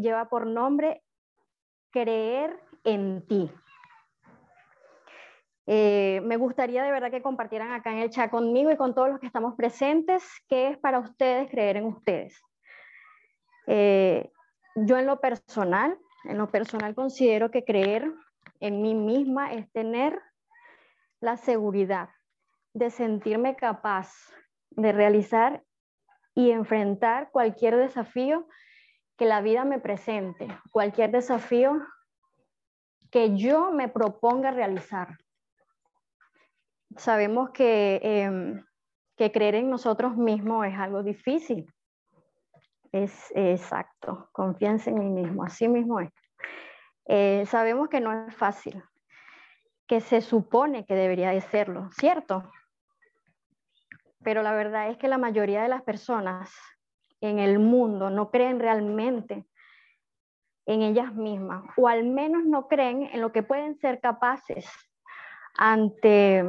lleva por nombre Creer en ti. Eh, me gustaría de verdad que compartieran acá en el chat conmigo y con todos los que estamos presentes qué es para ustedes creer en ustedes. Eh, yo en lo personal, en lo personal considero que creer en mí misma es tener la seguridad de sentirme capaz de realizar y enfrentar cualquier desafío que la vida me presente, cualquier desafío que yo me proponga realizar. Sabemos que, em, que creer en nosotros mismos es algo difícil. Es exacto, confianza en mí mismo, así mismo es. Eh, sabemos que no es fácil, que se supone que debería de serlo, ¿cierto? Pero la verdad es que la mayoría de las personas en el mundo no creen realmente en ellas mismas, o al menos no creen en lo que pueden ser capaces ante,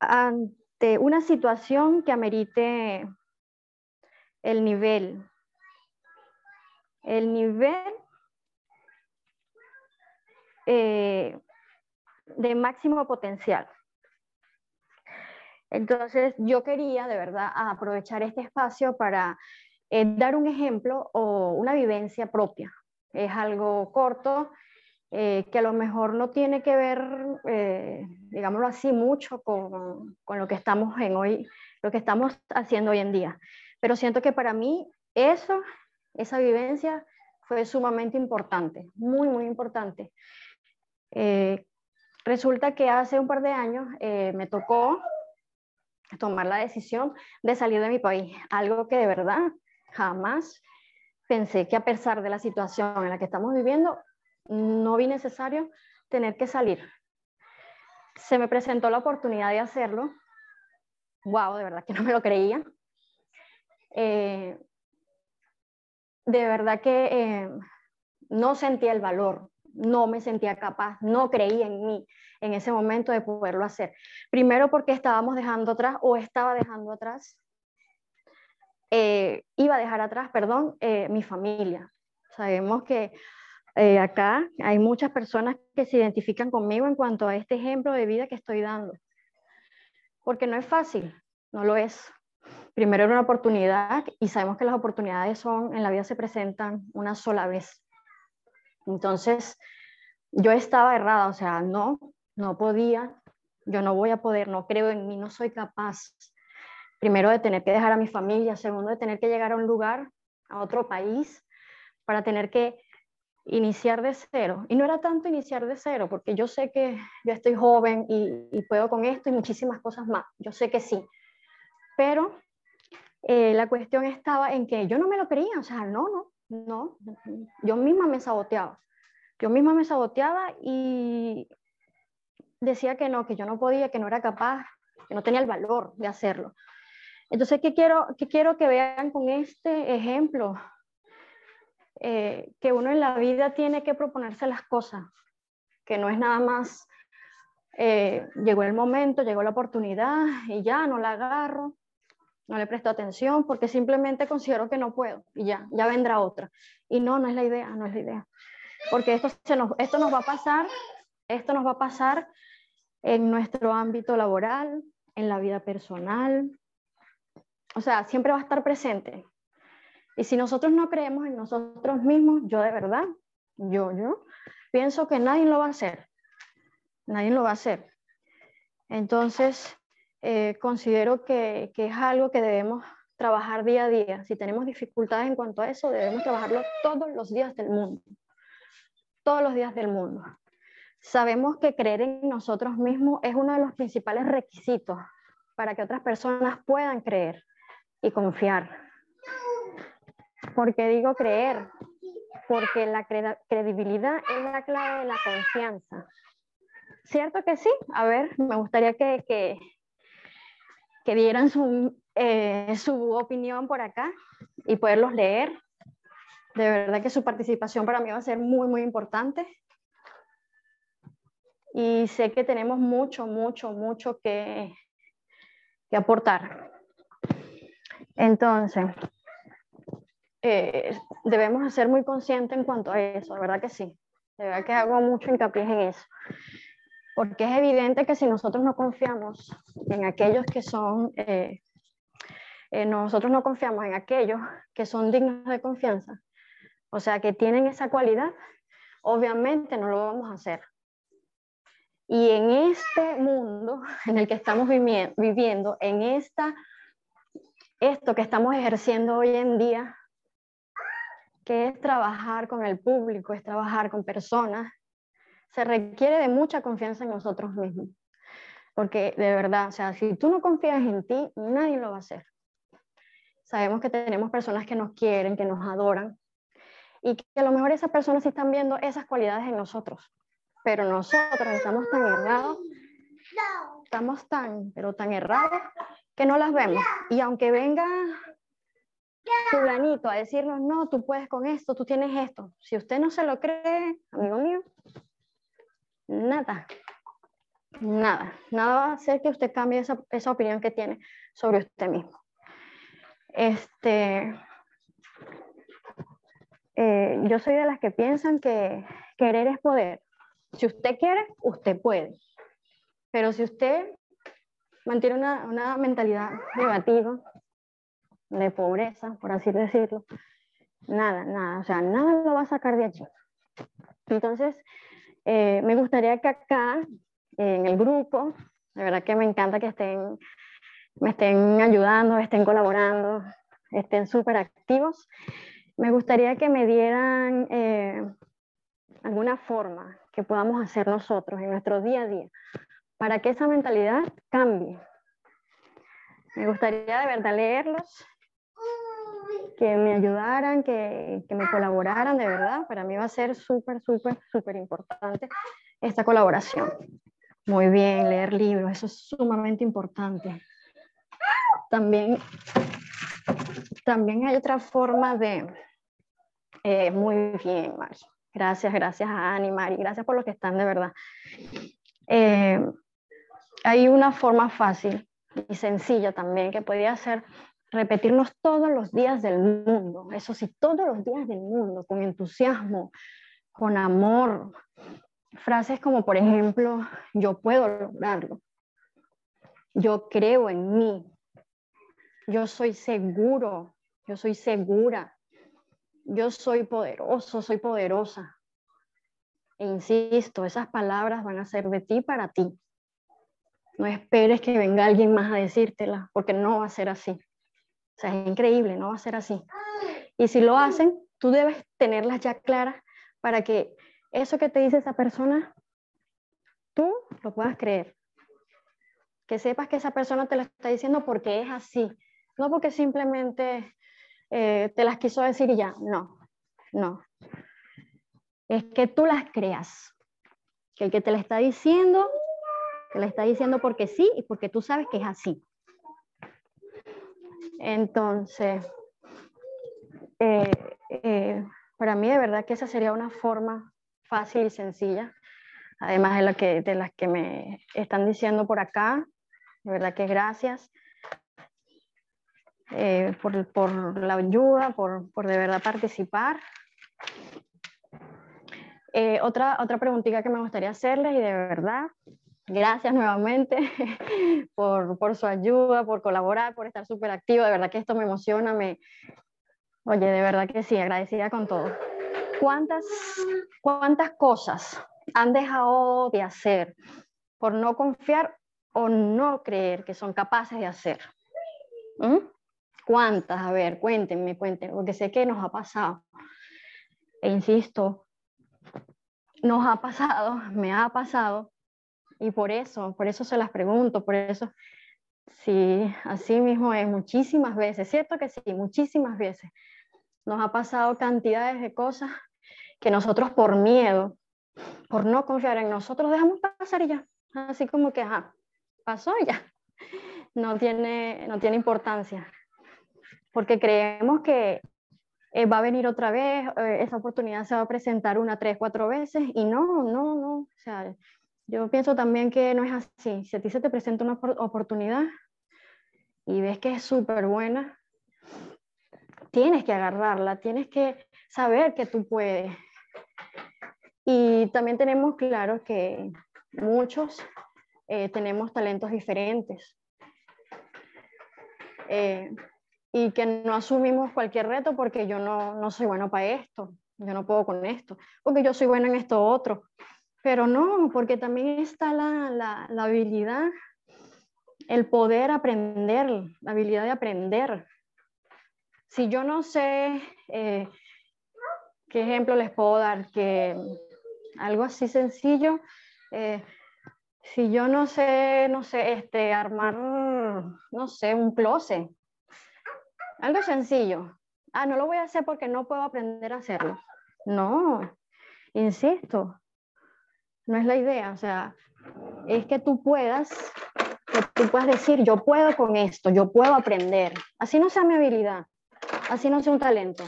ante una situación que amerite el nivel, el nivel eh, de máximo potencial. Entonces, yo quería de verdad aprovechar este espacio para eh, dar un ejemplo o una vivencia propia. Es algo corto, eh, que a lo mejor no tiene que ver, digámoslo así, mucho con, con, lo que estamos en hoy, lo que estamos haciendo hoy en día. Pero siento que para mí eso, esa vivencia fue sumamente importante, muy, muy importante. Eh, resulta que hace un par de años eh, me tocó tomar la decisión de salir de mi país, algo que de verdad jamás pensé que a pesar de la situación en la que estamos viviendo, no vi necesario tener que salir. Se me presentó la oportunidad de hacerlo. Wow, de verdad que no me lo creía. Eh, de verdad que no sentía el valor no me sentía capaz, no creía en mí en ese momento de poderlo hacer. Primero porque estábamos dejando atrás o estaba dejando atrás, eh, iba a dejar atrás, perdón, eh, mi familia. Sabemos que eh, acá hay muchas personas que se identifican conmigo en cuanto a este ejemplo de vida que estoy dando. Porque no es fácil, no lo es. Primero era una oportunidad y sabemos que las oportunidades son, en la vida se presentan una sola vez. Entonces, yo estaba errada, o sea, no, no podía, yo no voy a poder, no creo en mí, no soy capaz. Primero de tener que dejar a mi familia, segundo de tener que llegar a un lugar, a otro país, para tener que iniciar de cero. Y no era tanto iniciar de cero, porque yo sé que yo estoy joven y, puedo con esto y muchísimas cosas más. Yo sé que sí. Pero eh, la cuestión estaba en que yo no me lo creía, o sea, no, no, no, yo misma me saboteaba. Yo misma me saboteaba y decía que no, que yo no podía, que no era capaz, que no tenía el valor de hacerlo. Entonces, ¿qué quiero, qué quiero que vean con este ejemplo? Eh, que uno en la vida tiene que proponerse las cosas, que no es nada más, eh, llegó el momento, llegó la oportunidad y ya no la agarro, no le presto atención porque simplemente considero que no puedo y ya, ya vendrá otra. Y no, no es la idea, no es la idea. Porque esto, se nos, esto nos va a pasar, esto nos va a pasar en nuestro ámbito laboral, en la vida personal. O sea, siempre va a estar presente. Y si nosotros no creemos en nosotros mismos, yo de verdad, yo, yo, pienso que nadie lo va a hacer. Nadie lo va a hacer. Entonces, eh, considero que, que, es algo que debemos trabajar día a día. Si tenemos dificultades en cuanto a eso, debemos trabajarlo todos los días del mundo. Todos los días del mundo. Sabemos que creer en nosotros mismos es uno de los principales requisitos para que otras personas puedan creer y confiar. ¿Por qué digo creer? Porque la credibilidad es la clave de la confianza. ¿Cierto que sí? A ver, me gustaría que, que, que dieran su, eh, su opinión por acá y poderlos leer. De verdad que su participación para mí va a ser muy, muy importante. Y sé que tenemos mucho, mucho, mucho que, que aportar. Entonces, eh, debemos ser muy conscientes en cuanto a eso, de verdad que sí. De verdad que hago mucho hincapié en eso. Porque es evidente que si nosotros no confiamos en aquellos que son, eh, eh, nosotros no confiamos en aquellos que son dignos de confianza, o sea, que tienen esa cualidad, obviamente no lo vamos a hacer. Y en este mundo en el que estamos viviendo, en esta, esto que estamos ejerciendo hoy en día, que es trabajar con el público, es trabajar con personas, se requiere de mucha confianza en nosotros mismos. Porque de verdad, o sea, si tú no confías en ti, nadie lo va a hacer. Sabemos que tenemos personas que nos quieren, que nos adoran, y que a lo mejor esas personas sí están viendo esas cualidades en nosotros, pero nosotros estamos tan errados, estamos tan, pero tan errados que no las vemos. Y aunque venga fulanito a decirnos, no, tú puedes con esto, tú tienes esto. Si usted no se lo cree, amigo mío, nada, nada, nada va a hacer que usted cambie esa, esa opinión que tiene sobre usted mismo. Este, eh, yo soy de las que piensan que querer es poder. Si usted quiere, usted puede. Pero si usted mantiene una, una mentalidad negativa, de pobreza, por así decirlo, nada, nada, o sea, nada lo va a sacar de allí. Entonces, eh, me gustaría que acá, en el grupo, de verdad que me encanta que estén, me estén ayudando, estén colaborando, estén súper activos. Me gustaría que me dieran eh, alguna forma que podamos hacer nosotros en nuestro día a día para que esa mentalidad cambie. Me gustaría de verdad leerlos que me ayudaran, que, que, me colaboraran, de verdad. Para mí va a ser súper, súper, súper importante esta colaboración. Muy bien, leer libros, eso es sumamente importante. También, también hay otra forma de... Eh, muy bien, Mari. Gracias, gracias a Ani, Mari. Gracias por lo que están, de verdad. Eh, hay una forma fácil y sencilla también que podría ser repetirnos todos los días del mundo, eso sí, todos los días del mundo, con entusiasmo, con amor. Frases como, por ejemplo, yo puedo lograrlo, yo creo en mí, yo soy seguro, yo soy segura, yo soy poderoso, soy poderosa. E insisto, esas palabras van a ser de ti para ti. No esperes que venga alguien más a decírtela, porque no va a ser así. O sea, es increíble, no va a ser así. Y si lo hacen, tú debes tenerlas ya claras para que eso que te dice esa persona, tú lo puedas creer. Que sepas que esa persona te lo está diciendo porque es así, no porque simplemente eh, te las quiso decir y ya. No, no. Es que tú las creas. Que el que te la está diciendo, te la está diciendo porque sí y porque tú sabes que es así. Entonces, eh, eh, para mí de verdad que esa sería una forma fácil y sencilla, además de, la que, de las que me están diciendo por acá, de verdad que gracias eh, por, por, la ayuda, por, por, de verdad participar. otra, otra preguntita que me gustaría hacerles y de verdad Gracias nuevamente por, por, su ayuda, por colaborar, por estar súper activo. De verdad que esto me emociona. Me... Oye, de verdad que sí, agradecida con todo. ¿Cuántas, ¿Cuántas cosas han dejado de hacer por no confiar o no creer que son capaces de hacer? ¿Mm? ¿Cuántas? A ver, cuéntenme, cuéntenme, porque sé que nos ha pasado. E insisto, nos ha pasado, me ha pasado y por eso, por eso se las pregunto, por eso, sí, así mismo es, muchísimas veces, cierto que sí, muchísimas veces. Nos ha pasado cantidades de cosas que nosotros por miedo, por no confiar en nosotros, dejamos pasar y ya. Así como que, ajá, pasó y ya. No tiene, no tiene importancia. Porque creemos que eh, va a venir otra vez, eh, esa oportunidad se va a presentar una, tres, cuatro veces y no, no, no. O sea, yo pienso también que no es así. Si a ti se te presenta una oportunidad y ves que es súper buena, tienes que agarrarla, tienes que saber que tú puedes. Y también tenemos claro que muchos eh, tenemos talentos diferentes eh, y que no asumimos cualquier reto porque yo no, no soy bueno para esto, yo no puedo con esto, porque yo soy bueno en esto otro. Pero no, porque también está la, la, habilidad, el poder aprender, la habilidad de aprender. Si yo no sé, eh, ¿qué ejemplo les puedo dar? Que algo así sencillo, eh, si yo no sé, no sé, este, armar, no sé, un closet, algo sencillo. Ah, no lo voy a hacer porque no puedo aprender a hacerlo. No, insisto, no es la idea, o sea, es que tú puedas, que tú puedas decir, yo puedo con esto, yo puedo aprender. Así no sea mi habilidad, así no sea un talento,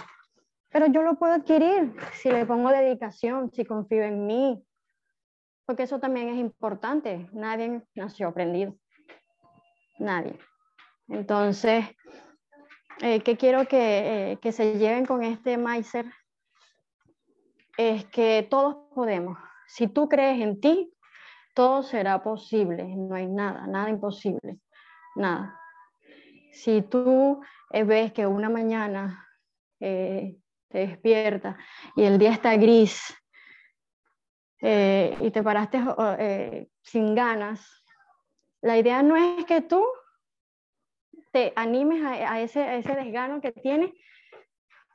pero yo lo puedo adquirir si le pongo dedicación, si confío en mí, porque eso también es importante. Nadie nació aprendido, nadie. Entonces, eh, ¿qué quiero que, eh, que se lleven con este Meiser? Es que todos podemos si tú crees en ti, todo será posible, no hay nada, nada imposible, nada. Si tú eh, ves que una mañana eh, te despiertas y el día está gris eh, y te paraste sin ganas, la idea no es que tú te animes a, ese, a ese desgano que tienes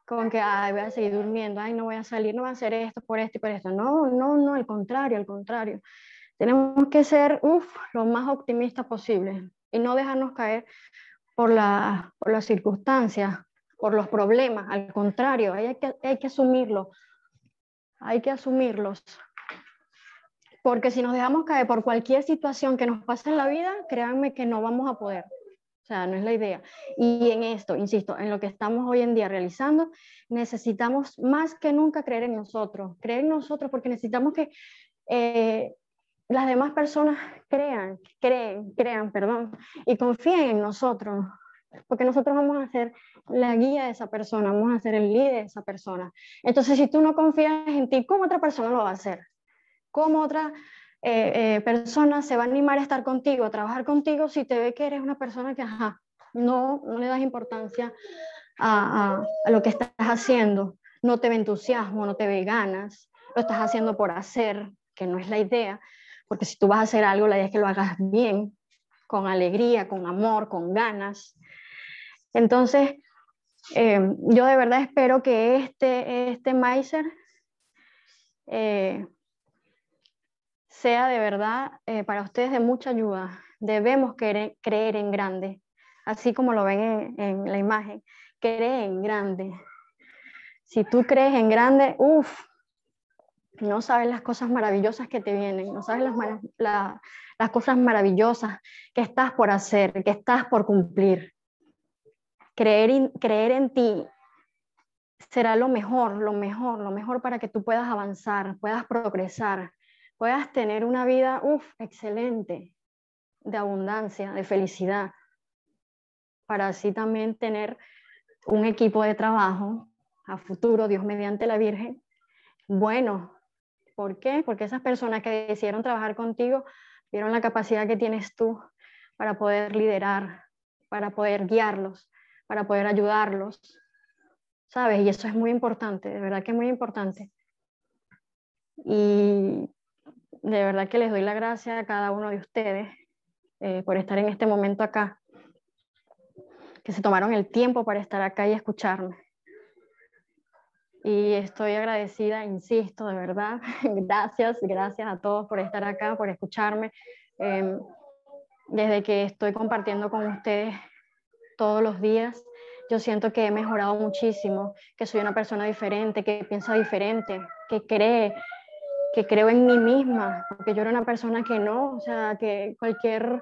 con que, ay, voy a seguir durmiendo, ay, no voy a salir, no voy a hacer esto por esto y por esto. No, no, no, al contrario, al contrario. Tenemos que ser, uff, lo más optimistas posible y no dejarnos caer por, la, por las circunstancias, por los problemas. Al contrario, hay que, hay que asumirlo. Hay que asumirlos. Porque si nos dejamos caer por cualquier situación que nos pase en la vida, créanme que no vamos a poder. O sea, no es la idea. Y en esto, insisto, en lo que estamos hoy en día realizando, necesitamos más que nunca creer en nosotros, creer en nosotros porque necesitamos que eh, las demás personas crean, creen, crean, perdón, y confíen en nosotros, porque nosotros vamos a ser la guía de esa persona, vamos a ser el líder de esa persona. Entonces, si tú no confías en ti, ¿cómo otra persona lo va a hacer? ¿Cómo otra eh, eh, persona se va a animar a estar contigo, a trabajar contigo, si te ve que eres una persona que, ajá, no, no le das importancia a, lo que estás haciendo, no te ve entusiasmo, no te ve ganas, lo estás haciendo por hacer, que no es la idea, porque si tú vas a hacer algo, la idea es que lo hagas bien, con alegría, con amor, con ganas. Entonces, eh, yo de verdad espero que este, este eh, sea de verdad eh, para ustedes de mucha ayuda. Debemos creer, creer en grande, así como lo ven en, la imagen. Cree en grande. Si tú crees en grande, uff, no sabes las cosas maravillosas que te vienen, no sabes las, las cosas maravillosas que estás por hacer, que estás por cumplir. Creer, creer en ti será lo mejor, lo mejor, lo mejor para que tú puedas avanzar, puedas progresar, puedas tener una vida, uff, excelente, de abundancia, de felicidad, para así también tener un equipo de trabajo a futuro, Dios mediante la Virgen, bueno. ¿Por qué? Porque esas personas que decidieron trabajar contigo vieron la capacidad que tienes tú para poder liderar, para poder guiarlos, para poder ayudarlos, ¿sabes? Y eso es muy importante, de verdad que es muy importante. Y de verdad que les doy la gracia a cada uno de ustedes eh, por estar en este momento acá, que se tomaron el tiempo para estar acá y escucharme. Y estoy agradecida, insisto, de verdad. Gracias, gracias a todos por estar acá, por escucharme. Em, desde que estoy compartiendo con ustedes todos los días, yo siento que he mejorado muchísimo, que soy una persona diferente, que piensa diferente, que cree que creo en mí misma, porque yo era una persona que no, o sea, que cualquier,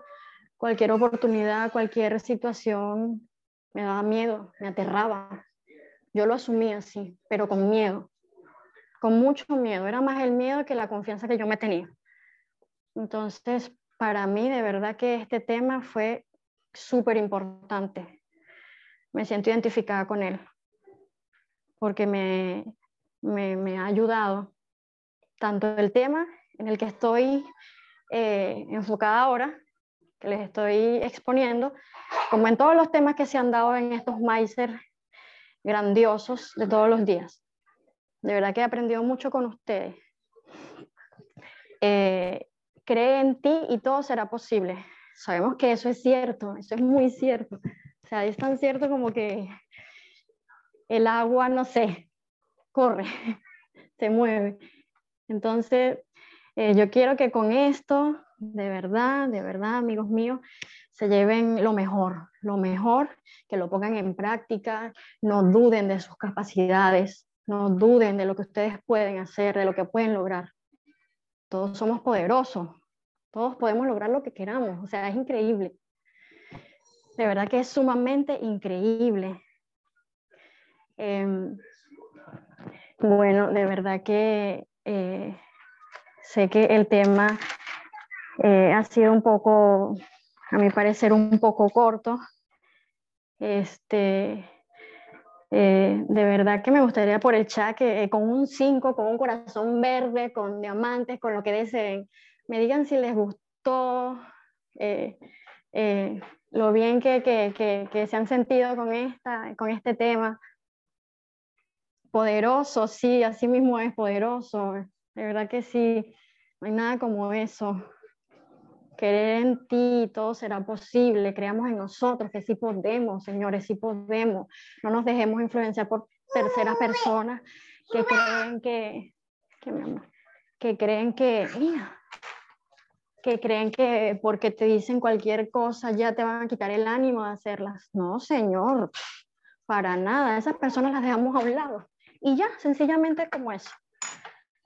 cualquier oportunidad, cualquier situación me daba miedo, me aterraba. Yo lo asumía así, pero con miedo, con mucho miedo. Era más el miedo que la confianza que yo me tenía. Entonces, para mí, de verdad que este tema fue súper importante. Me siento identificada con él. porque me, me, ha ayudado tanto el tema en el que estoy eh, enfocada ahora, que les estoy exponiendo, como en todos los temas que se han dado en estos Meiser grandiosos de todos los días. De verdad que he aprendido mucho con ustedes. Eh, cree en ti y todo será posible. Sabemos que eso es cierto, eso es muy cierto. O sea, es tan cierto como que el agua, no sé, corre, se mueve. Entonces, eh, yo quiero que con esto, de verdad, de verdad, amigos míos, se lleven lo mejor, lo mejor, que lo pongan en práctica, no duden de sus capacidades, no duden de lo que ustedes pueden hacer, de lo que pueden lograr. Todos somos poderosos, todos podemos lograr lo que queramos, o sea, es increíble. De verdad que es sumamente increíble. Em, bueno, de verdad que eh, sé que el tema eh, ha sido un poco, a mi parecer, un poco corto. Este, eh, de verdad que me gustaría por el chat que con un 5, con un corazón verde, con diamantes, con lo que deseen, me digan si les gustó, lo bien que, que, que, se han sentido con, esta, con este tema poderoso, sí, así mismo es poderoso. De verdad que sí, no hay nada como eso. Querer en ti, todo será posible. Creamos en nosotros que sí podemos, señores, sí podemos. No nos dejemos influenciar por terceras personas que creen que, que, que creen que, que creen que porque te dicen cualquier cosa ya te van a quitar el ánimo de hacerlas. No, señor, para nada. Esas personas las dejamos a un lado. Y ya, sencillamente como eso.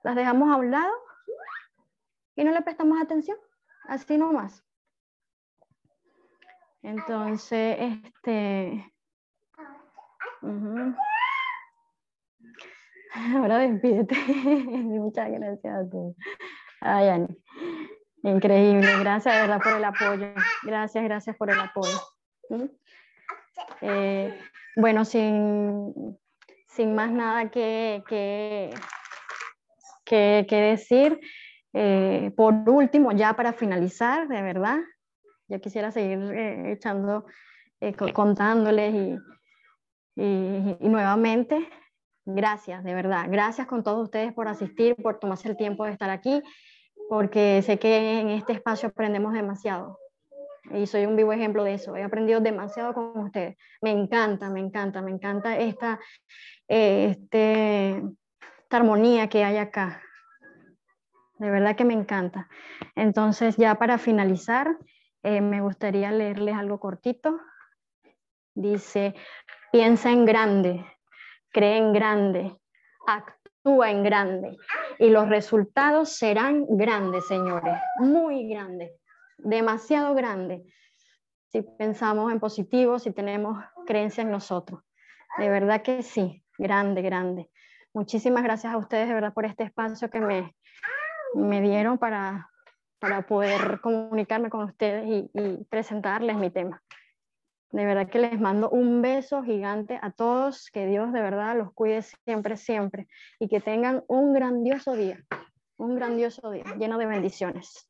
Las dejamos a un lado y no le prestamos atención, así nomás. Entonces, este... Ahora despídete. Muchas gracias a todos. Ay, Ani. Increíble. Gracias verdad por el apoyo. Gracias, gracias por el apoyo. Eh, bueno, sin sin más nada que, que, que, decir, eh, por último, ya para finalizar, de verdad, yo quisiera seguir eh, echando, eh, contándoles y, y, y, nuevamente, gracias, de verdad, gracias con todos ustedes por asistir, por tomarse el tiempo de estar aquí, porque sé que en este espacio aprendemos demasiado. Y soy un vivo ejemplo de eso. He aprendido demasiado con ustedes. Me encanta, me encanta, me encanta esta, este, esta armonía que hay acá. De verdad que me encanta. Entonces, ya para finalizar, eh, me gustaría leerles algo cortito. Dice, piensa en grande, cree en grande, actúa en grande y los resultados serán grandes, señores, muy grandes, demasiado grandes. Si pensamos en positivo, si tenemos creencia en nosotros. De verdad que sí grande, grande. Muchísimas gracias a ustedes de verdad por este espacio que me, me dieron para, para poder comunicarme con ustedes y, y presentarles mi tema. De verdad que les mando un beso gigante a todos, que Dios de verdad los cuide siempre, siempre y que tengan un grandioso día, un grandioso día lleno de bendiciones.